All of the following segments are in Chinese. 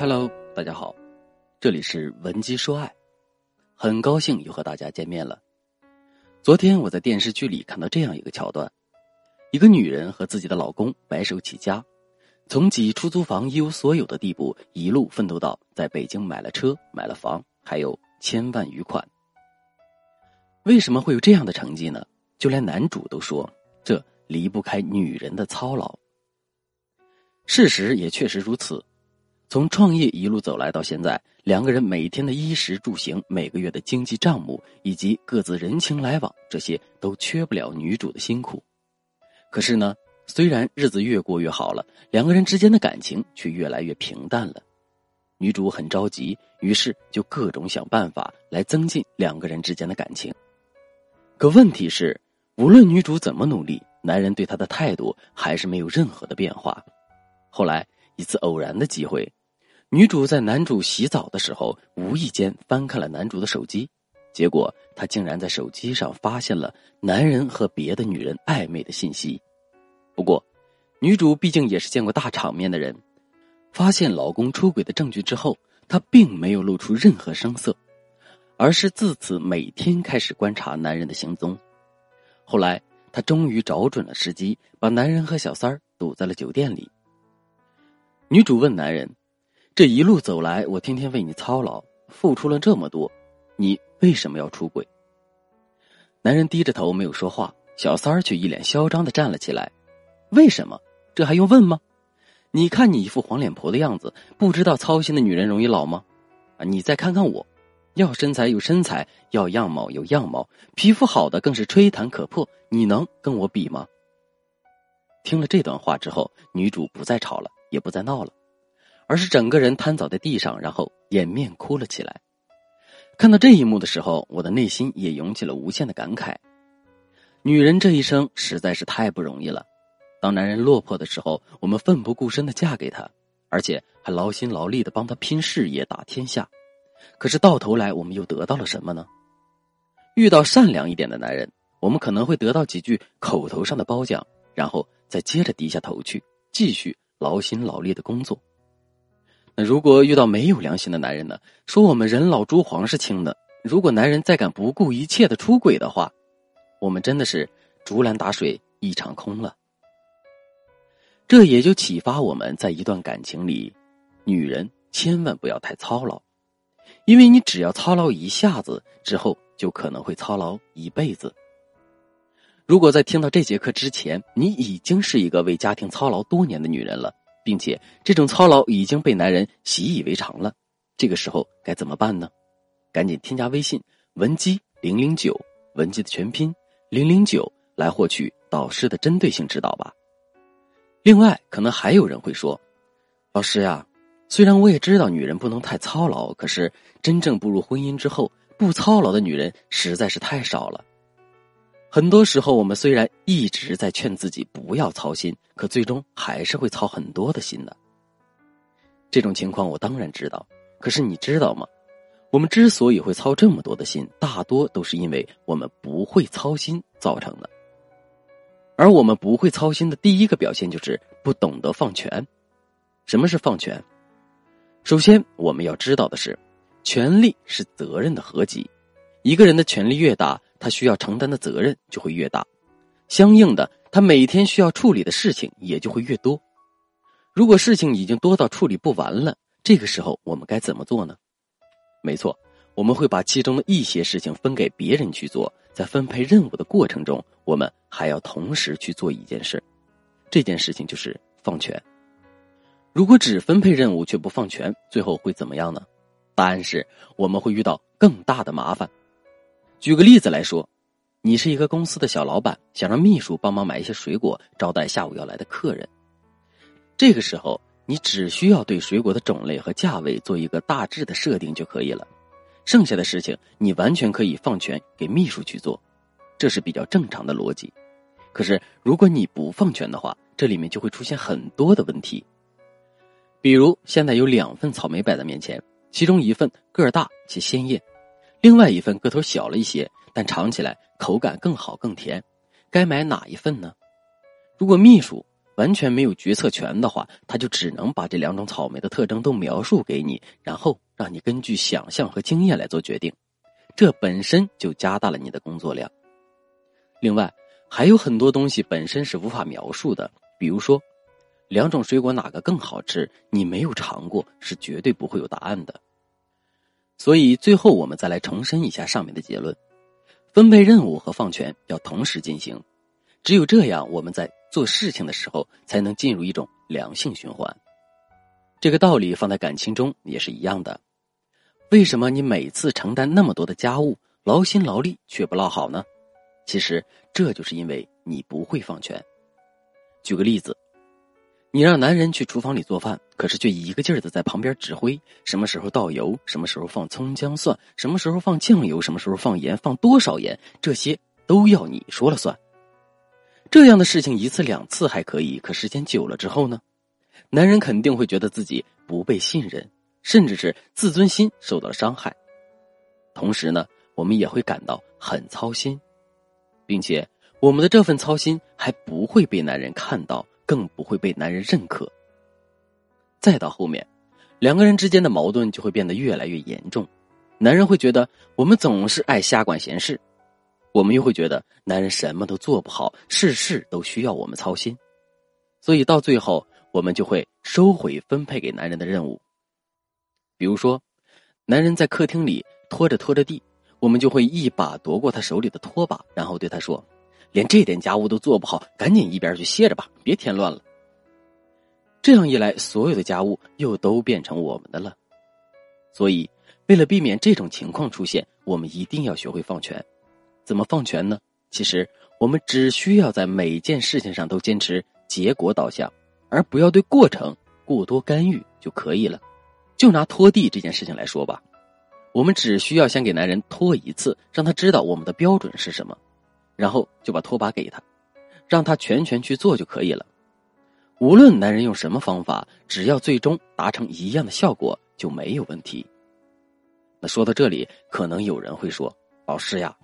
Hello，大家好，这里是文姬说爱，很高兴又和大家见面了。昨天我在电视剧里看到这样一个桥段：一个女人和自己的老公白手起家，从挤出租房一无所有的地步，一路奋斗到在北京买了车、买了房，还有千万余款。为什么会有这样的成绩呢？就连男主都说，这离不开女人的操劳。事实也确实如此。从创业一路走来到现在，两个人每天的衣食住行、每个月的经济账目以及各自人情来往，这些都缺不了女主的辛苦。可是呢，虽然日子越过越好了，两个人之间的感情却越来越平淡了。女主很着急，于是就各种想办法来增进两个人之间的感情。可问题是，无论女主怎么努力，男人对她的态度还是没有任何的变化。后来一次偶然的机会。女主在男主洗澡的时候，无意间翻看了男主的手机，结果她竟然在手机上发现了男人和别的女人暧昧的信息。不过，女主毕竟也是见过大场面的人，发现老公出轨的证据之后，她并没有露出任何声色，而是自此每天开始观察男人的行踪。后来，她终于找准了时机，把男人和小三儿堵在了酒店里。女主问男人。这一路走来，我天天为你操劳，付出了这么多，你为什么要出轨？男人低着头没有说话，小三儿却一脸嚣张的站了起来。为什么？这还用问吗？你看你一副黄脸婆的样子，不知道操心的女人容易老吗？啊，你再看看我，要身材有身材，要样貌有样貌，皮肤好的更是吹弹可破，你能跟我比吗？听了这段话之后，女主不再吵了，也不再闹了。而是整个人瘫倒在地上，然后掩面哭了起来。看到这一幕的时候，我的内心也涌起了无限的感慨。女人这一生实在是太不容易了。当男人落魄的时候，我们奋不顾身的嫁给他，而且还劳心劳力的帮他拼事业、打天下。可是到头来，我们又得到了什么呢？遇到善良一点的男人，我们可能会得到几句口头上的褒奖，然后再接着低下头去，继续劳心劳力的工作。那如果遇到没有良心的男人呢？说我们人老珠黄是轻的，如果男人再敢不顾一切的出轨的话，我们真的是竹篮打水一场空了。这也就启发我们在一段感情里，女人千万不要太操劳，因为你只要操劳一下子，之后就可能会操劳一辈子。如果在听到这节课之前，你已经是一个为家庭操劳多年的女人了。并且这种操劳已经被男人习以为常了，这个时候该怎么办呢？赶紧添加微信文姬零零九，文姬的全拼零零九，来获取导师的针对性指导吧。另外，可能还有人会说，老师呀，虽然我也知道女人不能太操劳，可是真正步入婚姻之后，不操劳的女人实在是太少了。很多时候，我们虽然一直在劝自己不要操心，可最终还是会操很多的心的。这种情况我当然知道，可是你知道吗？我们之所以会操这么多的心，大多都是因为我们不会操心造成的。而我们不会操心的第一个表现就是不懂得放权。什么是放权？首先，我们要知道的是，权力是责任的合集。一个人的权力越大，他需要承担的责任就会越大，相应的，他每天需要处理的事情也就会越多。如果事情已经多到处理不完了，这个时候我们该怎么做呢？没错，我们会把其中的一些事情分给别人去做，在分配任务的过程中，我们还要同时去做一件事，这件事情就是放权。如果只分配任务却不放权，最后会怎么样呢？答案是我们会遇到更大的麻烦。举个例子来说，你是一个公司的小老板，想让秘书帮忙买一些水果招待下午要来的客人。这个时候，你只需要对水果的种类和价位做一个大致的设定就可以了，剩下的事情你完全可以放权给秘书去做，这是比较正常的逻辑。可是，如果你不放权的话，这里面就会出现很多的问题。比如，现在有两份草莓摆在面前，其中一份个大且鲜艳。另外一份个头小了一些，但尝起来口感更好更甜，该买哪一份呢？如果秘书完全没有决策权的话，他就只能把这两种草莓的特征都描述给你，然后让你根据想象和经验来做决定。这本身就加大了你的工作量。另外，还有很多东西本身是无法描述的，比如说，两种水果哪个更好吃，你没有尝过，是绝对不会有答案的。所以，最后我们再来重申一下上面的结论：分配任务和放权要同时进行。只有这样，我们在做事情的时候才能进入一种良性循环。这个道理放在感情中也是一样的。为什么你每次承担那么多的家务，劳心劳力却不落好呢？其实这就是因为你不会放权。举个例子，你让男人去厨房里做饭，可是却一个劲儿的在旁边指挥，什么时候倒油，什么时候放葱姜蒜，什么时候放酱油，什么时候放盐，放多少盐，这些都要你说了算。这样的事情一次两次还可以，可时间久了之后呢？男人肯定会觉得自己不被信任，甚至是自尊心受到了伤害。同时呢，我们也会感到很操心，并且我们的这份操心还不会被男人看到，更不会被男人认可。再到后面，两个人之间的矛盾就会变得越来越严重，男人会觉得我们总是爱瞎管闲事。我们又会觉得男人什么都做不好，事事都需要我们操心，所以到最后我们就会收回分配给男人的任务。比如说，男人在客厅里拖着拖着地，我们就会一把夺过他手里的拖把，然后对他说：“连这点家务都做不好，赶紧一边去歇着吧，别添乱了。”这样一来，所有的家务又都变成我们的了。所以，为了避免这种情况出现，我们一定要学会放权。怎么放权呢？其实我们只需要在每件事情上都坚持结果导向，而不要对过程过多干预就可以了。就拿拖地这件事情来说吧，我们只需要先给男人拖一次，让他知道我们的标准是什么，然后就把拖把给他，让他全权去做就可以了。无论男人用什么方法，只要最终达成一样的效果，就没有问题。那说到这里，可能有人会说：“老师呀。”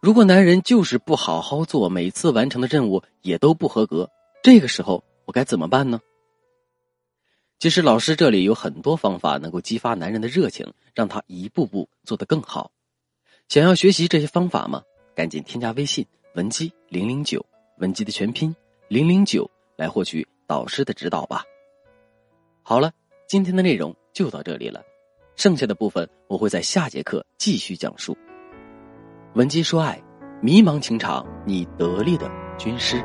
如果男人就是不好好做，每次完成的任务也都不合格，这个时候我该怎么办呢？其实老师这里有很多方法能够激发男人的热情，让他一步步做得更好。想要学习这些方法吗？赶紧添加微信文姬零零九，文姬的全拼零零九，来获取导师的指导吧。好了，今天的内容就到这里了，剩下的部分我会在下节课继续讲述。文姬说爱，迷茫情场，你得力的军师。